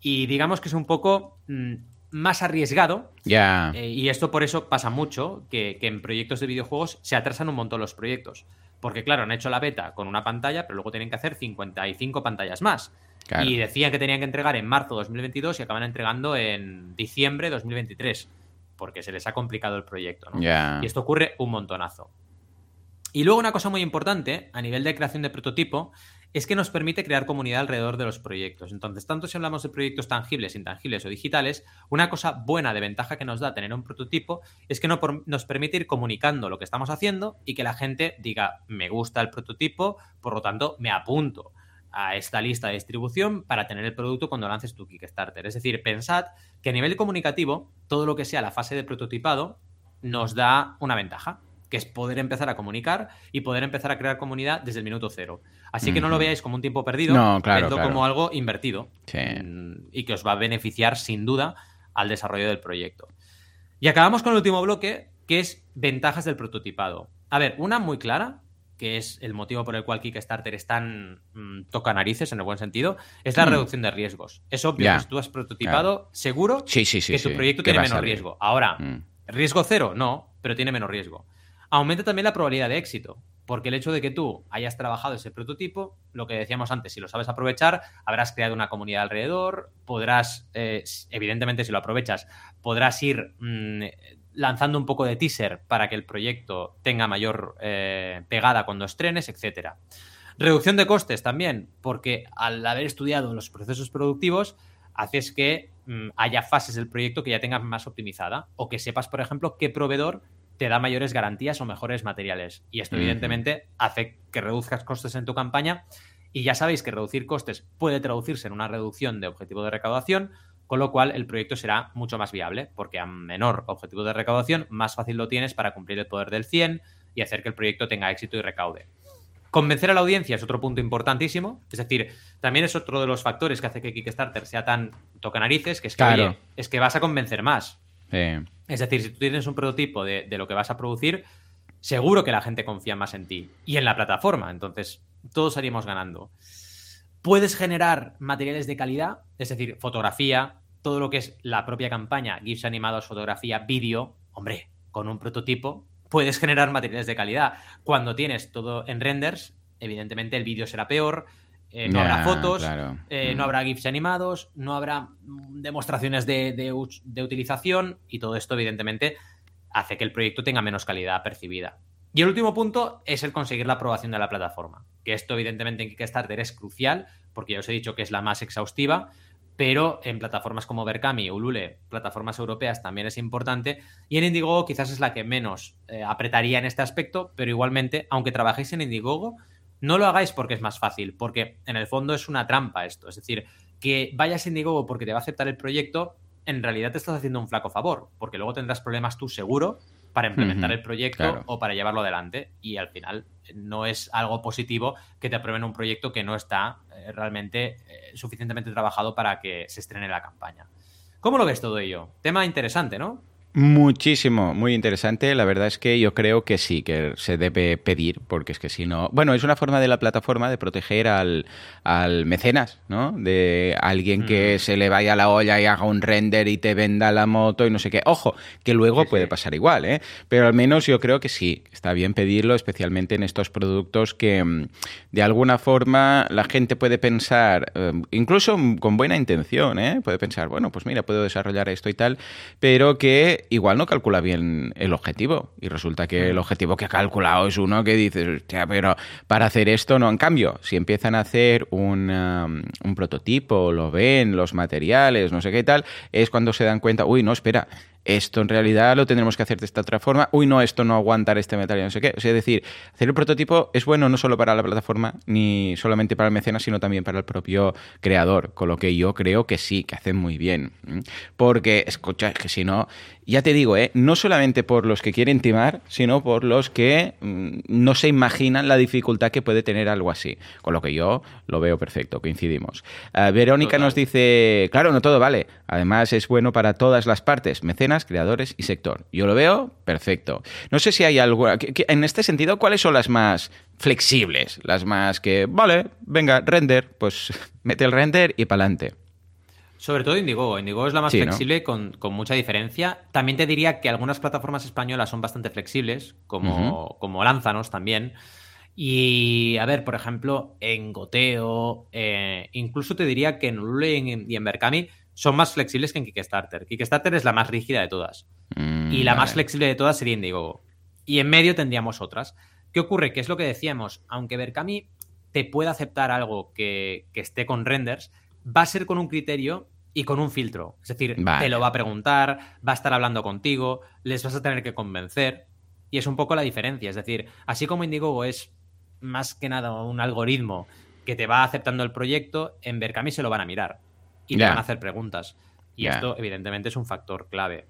Y digamos que es un poco mm, más arriesgado. Ya. Eh, y esto por eso pasa mucho, que, que en proyectos de videojuegos se atrasan un montón los proyectos. Porque claro, han hecho la beta con una pantalla, pero luego tienen que hacer 55 pantallas más. Y decían que tenían que entregar en marzo de 2022 y acaban entregando en diciembre de 2023, porque se les ha complicado el proyecto. ¿no? Y esto ocurre un montonazo. Y luego una cosa muy importante a nivel de creación de prototipo es que nos permite crear comunidad alrededor de los proyectos. Entonces, tanto si hablamos de proyectos tangibles, intangibles o digitales, una cosa buena de ventaja que nos da tener un prototipo es que nos permite ir comunicando lo que estamos haciendo y que la gente diga, me gusta el prototipo, por lo tanto, me apunto a esta lista de distribución para tener el producto cuando lances tu Kickstarter. Es decir, pensad que a nivel comunicativo, todo lo que sea la fase de prototipado nos da una ventaja, que es poder empezar a comunicar y poder empezar a crear comunidad desde el minuto cero. Así que no lo veáis como un tiempo perdido, no, claro, como algo invertido mm, y que os va a beneficiar sin duda al desarrollo del proyecto. Y acabamos con el último bloque, que es ventajas del prototipado. A ver, una muy clara que es el motivo por el cual Kickstarter es tan mm, toca narices en el buen sentido, es la mm. reducción de riesgos. Es obvio que si tú has prototipado, seguro que tu proyecto tiene menos riesgo. Ahora, mm. ¿riesgo cero? No, pero tiene menos riesgo. Aumenta también la probabilidad de éxito, porque el hecho de que tú hayas trabajado ese prototipo, lo que decíamos antes, si lo sabes aprovechar, habrás creado una comunidad alrededor, podrás, eh, evidentemente si lo aprovechas, podrás ir lanzando un poco de teaser para que el proyecto tenga mayor eh, pegada cuando estrenes, etc. Reducción de costes también, porque al haber estudiado los procesos productivos, haces que mm, haya fases del proyecto que ya tengas más optimizada o que sepas, por ejemplo, qué proveedor te da mayores garantías o mejores materiales. Y esto, evidentemente, hace que reduzcas costes en tu campaña. Y ya sabéis que reducir costes puede traducirse en una reducción de objetivo de recaudación, con lo cual el proyecto será mucho más viable, porque a menor objetivo de recaudación, más fácil lo tienes para cumplir el poder del 100 y hacer que el proyecto tenga éxito y recaude. Convencer a la audiencia es otro punto importantísimo, es decir, también es otro de los factores que hace que Kickstarter sea tan toca narices, que es que, es que vas a convencer más. Es decir, si tú tienes un prototipo de, de lo que vas a producir, seguro que la gente confía más en ti y en la plataforma, entonces todos salimos ganando. Puedes generar materiales de calidad, es decir, fotografía, todo lo que es la propia campaña, GIFs animados, fotografía, vídeo. Hombre, con un prototipo puedes generar materiales de calidad. Cuando tienes todo en renders, evidentemente el vídeo será peor, eh, no habrá fotos, eh, no mm. habrá GIFs animados, no habrá demostraciones de, de, utilización y todo esto, evidentemente, hace que el proyecto tenga menos calidad percibida. Y el último punto es el conseguir la aprobación de la plataforma, que esto evidentemente en Kickstarter es crucial, porque ya os he dicho que es la más exhaustiva, pero en plataformas como Berkami, Ulule, plataformas europeas también es importante, y en Indiegogo quizás es la que menos eh, apretaría en este aspecto, pero igualmente, aunque trabajéis en Indiegogo, no lo hagáis porque es más fácil, porque en el fondo es una trampa esto, es decir, que vayas a Indiegogo porque te va a aceptar el proyecto, en realidad te estás haciendo un flaco favor, porque luego tendrás problemas tú seguro para implementar el proyecto o para llevarlo adelante. Y al final no es algo positivo que te aprueben un proyecto que no está eh, realmente eh, suficientemente trabajado para que se estrene la campaña. ¿Cómo lo ves todo ello? Tema interesante, ¿no? Muchísimo, muy interesante. La verdad es que yo creo que sí, que se debe pedir, porque es que si no. Bueno, es una forma de la plataforma de proteger al, al mecenas, ¿no? De alguien que mm. se le vaya a la olla y haga un render y te venda la moto y no sé qué. Ojo, que luego puede pasar igual, ¿eh? Pero al menos yo creo que sí, está bien pedirlo, especialmente en estos productos que mm, de alguna forma la gente puede pensar, eh, incluso con buena intención, ¿eh? Puede pensar, bueno, pues mira, puedo desarrollar esto y tal, pero que igual no calcula bien el objetivo. Y resulta que el objetivo que ha calculado es uno que dices, hostia, pero para hacer esto no. En cambio, si empiezan a hacer un, um, un prototipo, lo ven, los materiales, no sé qué tal, es cuando se dan cuenta, uy, no, espera, esto en realidad lo tendremos que hacer de esta otra forma, uy, no, esto no aguantar este metal y no sé qué. O sea, es decir, hacer el prototipo es bueno no solo para la plataforma, ni solamente para el mecenas, sino también para el propio creador, con lo que yo creo que sí, que hacen muy bien. Porque, escucha, es que si no, ya te digo, ¿eh? no solamente por los que quieren timar, sino por los que mm, no se imaginan la dificultad que puede tener algo así. Con lo que yo lo veo perfecto, coincidimos. Uh, Verónica nos dice, claro, no todo vale. Además es bueno para todas las partes, mecenas, creadores y sector. Yo lo veo perfecto. No sé si hay algo... En este sentido, ¿cuáles son las más flexibles? Las más que, vale, venga, render, pues (laughs) mete el render y pa'lante. Sobre todo Indiegogo. Indiegogo es la más flexible con, mucha diferencia. También te diría que algunas plataformas españolas son bastante flexibles, como, como Lánzanos también. Y a ver, por ejemplo, en Goteo, eh, incluso te diría que en Ulule y en, Berkami son más flexibles que en Kickstarter. Kickstarter es la más rígida de todas. Mm, y la más flexible de todas sería Indiegogo. Y en medio tendríamos otras. ¿Qué ocurre? Que es lo que decíamos, aunque Berkami te pueda aceptar algo que, que esté con renders, va a ser con un criterio y con un filtro. Es decir, te lo va a preguntar, va a estar hablando contigo, les vas a tener que convencer. Y es un poco la diferencia. Es decir, así como Indiegogo es más que nada un algoritmo que te va aceptando el proyecto, en Berkami se lo van a mirar y te van a hacer preguntas. Y esto, evidentemente, es un factor clave.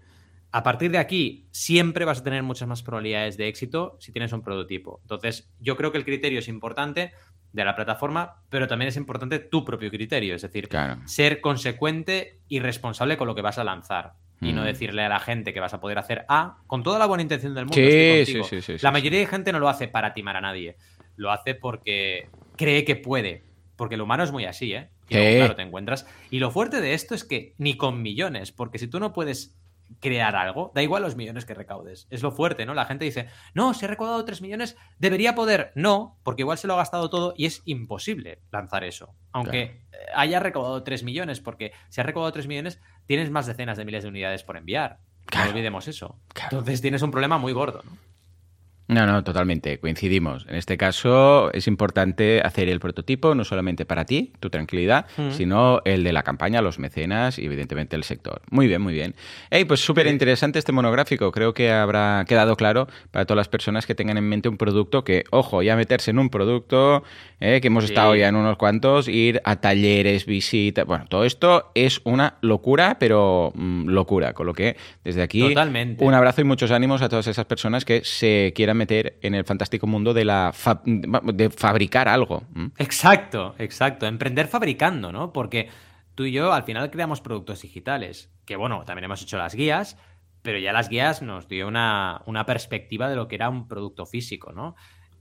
A partir de aquí, siempre vas a tener muchas más probabilidades de éxito si tienes un prototipo. Entonces, yo creo que el criterio es importante, de la plataforma, pero también es importante tu propio criterio, es decir, ser consecuente y responsable con lo que vas a lanzar. Y no mm. decirle a la gente que vas a poder hacer A con toda la buena intención del mundo. Sí, sí, sí, la mayoría de gente no lo hace para timar a nadie. Lo hace porque cree que puede. Porque el humano es muy así, ¿eh? Y claro, te encuentras. Y lo fuerte de esto es que ni con millones, porque si tú no puedes crear algo, da igual los millones que recaudes. Es lo fuerte, ¿no? La gente dice, no, si he recaudado 3 millones, debería poder. No, porque igual se lo ha gastado todo y es imposible lanzar eso. Aunque haya recaudado 3 millones, porque si has recaudado 3 millones, tienes más decenas de miles de unidades por enviar. No olvidemos eso. Entonces tienes un problema muy gordo, ¿no? No, no, totalmente, coincidimos. En este caso es importante hacer el prototipo no solamente para ti, tu tranquilidad, mm. sino el de la campaña, los mecenas y evidentemente el sector. Muy bien, muy bien. Hey, pues súper interesante este monográfico. Creo que habrá quedado claro para todas las personas que tengan en mente un producto que, ojo, ya meterse en un producto, eh, que hemos estado ya en unos cuantos, ir a talleres, visitas, bueno, todo esto es una locura, pero mm, locura. Con lo que desde aquí un abrazo y muchos ánimos a todas esas personas que se quieran meter en el fantástico mundo de, la de fabricar algo. Exacto, exacto. Emprender fabricando, ¿no? Porque tú y yo al final creamos productos digitales, que bueno, también hemos hecho las guías, pero ya las guías nos dio una, perspectiva de lo que era un producto físico, ¿no?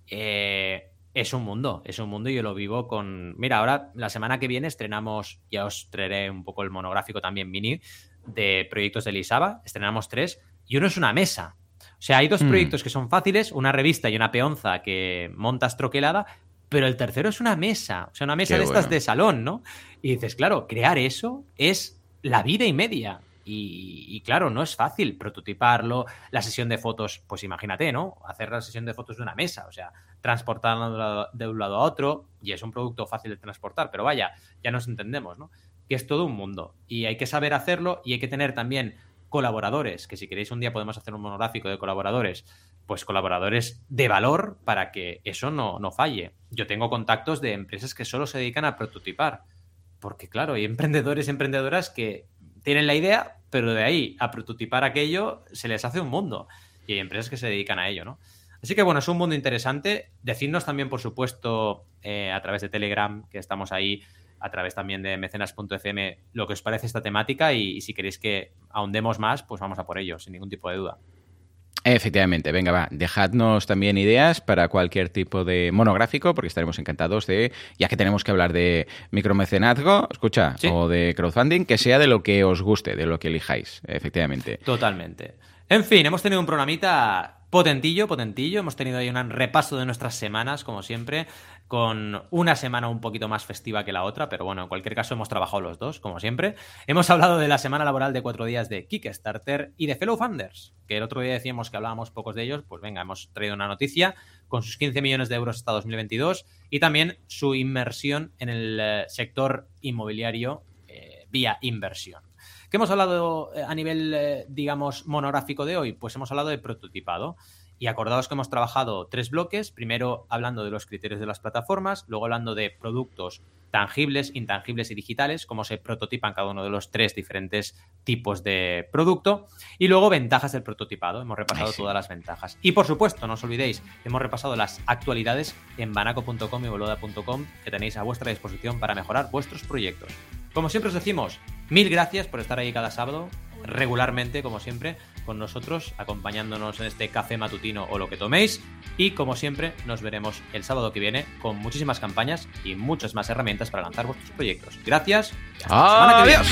Eh, es un mundo, es un mundo y yo lo vivo con... Mira, ahora la semana que viene estrenamos, ya os traeré un poco el monográfico también mini de proyectos de Lisaba, estrenamos tres, y uno es una mesa. O sea, hay dos hmm. proyectos que son fáciles, una revista y una peonza que montas troquelada, pero el tercero es una mesa, o sea, una mesa de estas de salón, ¿no? Y dices, claro, crear eso es la vida y media. Y, claro, no es fácil prototiparlo, la sesión de fotos, pues imagínate, ¿no? Hacer la sesión de fotos de una mesa, o sea, transportarla de un lado a otro, y es un producto fácil de transportar, pero vaya, ya nos entendemos, ¿no? Que es todo un mundo, y hay que saber hacerlo, y hay que tener también colaboradores, que si queréis un día podemos hacer un monográfico de colaboradores, pues colaboradores de valor para que eso no, no falle. Yo tengo contactos de empresas que solo se dedican a prototipar, porque claro, hay emprendedores y emprendedoras que tienen la idea, pero de ahí a prototipar aquello se les hace un mundo. Y hay empresas que se dedican a ello, ¿no? Así que bueno, es un mundo interesante. Decidnos también, por supuesto, eh, a través de Telegram, que estamos ahí a través también de mecenas.fm lo que os parece esta temática y, si queréis que ahondemos más, pues vamos a por ello, sin ningún tipo de duda. Efectivamente, venga, va, dejadnos también ideas para cualquier tipo de monográfico, porque estaremos encantados de, ya que tenemos que hablar de micromecenazgo, escucha, o de crowdfunding, que sea de lo que os guste, de lo que elijáis, efectivamente. Totalmente. En fin, hemos tenido un programita potentillo, potentillo. Hemos tenido ahí un repaso de nuestras semanas, como siempre con una semana un poquito más festiva que la otra, pero bueno, en cualquier caso hemos trabajado los dos, como siempre. Hemos hablado de la semana laboral de cuatro días de Kickstarter y de Fellow Funders, que el otro día decíamos que hablábamos pocos de ellos, pues venga, hemos traído una noticia con sus 15 millones de euros hasta 2022 y también su inmersión en el eh, sector inmobiliario eh, vía inversión. ¿Qué hemos hablado eh, a nivel, digamos, monográfico de hoy? Pues hemos hablado de prototipado. Y acordaos que hemos trabajado tres bloques, primero hablando de los criterios de las plataformas, luego hablando de productos tangibles, intangibles y digitales, cómo se prototipan cada uno de los tres diferentes tipos de producto, y luego ventajas del prototipado. Hemos repasado todas las ventajas. Y por supuesto, no os olvidéis, hemos repasado las actualidades en banaco.com y boluda.com que tenéis a vuestra disposición para mejorar vuestros proyectos. Como siempre os decimos, mil gracias por estar ahí cada sábado, regularmente, como siempre con nosotros, acompañándonos en este café matutino o lo que toméis. Y como siempre, nos veremos el sábado que viene con muchísimas campañas y muchas más herramientas para lanzar vuestros proyectos. Gracias. Adiós.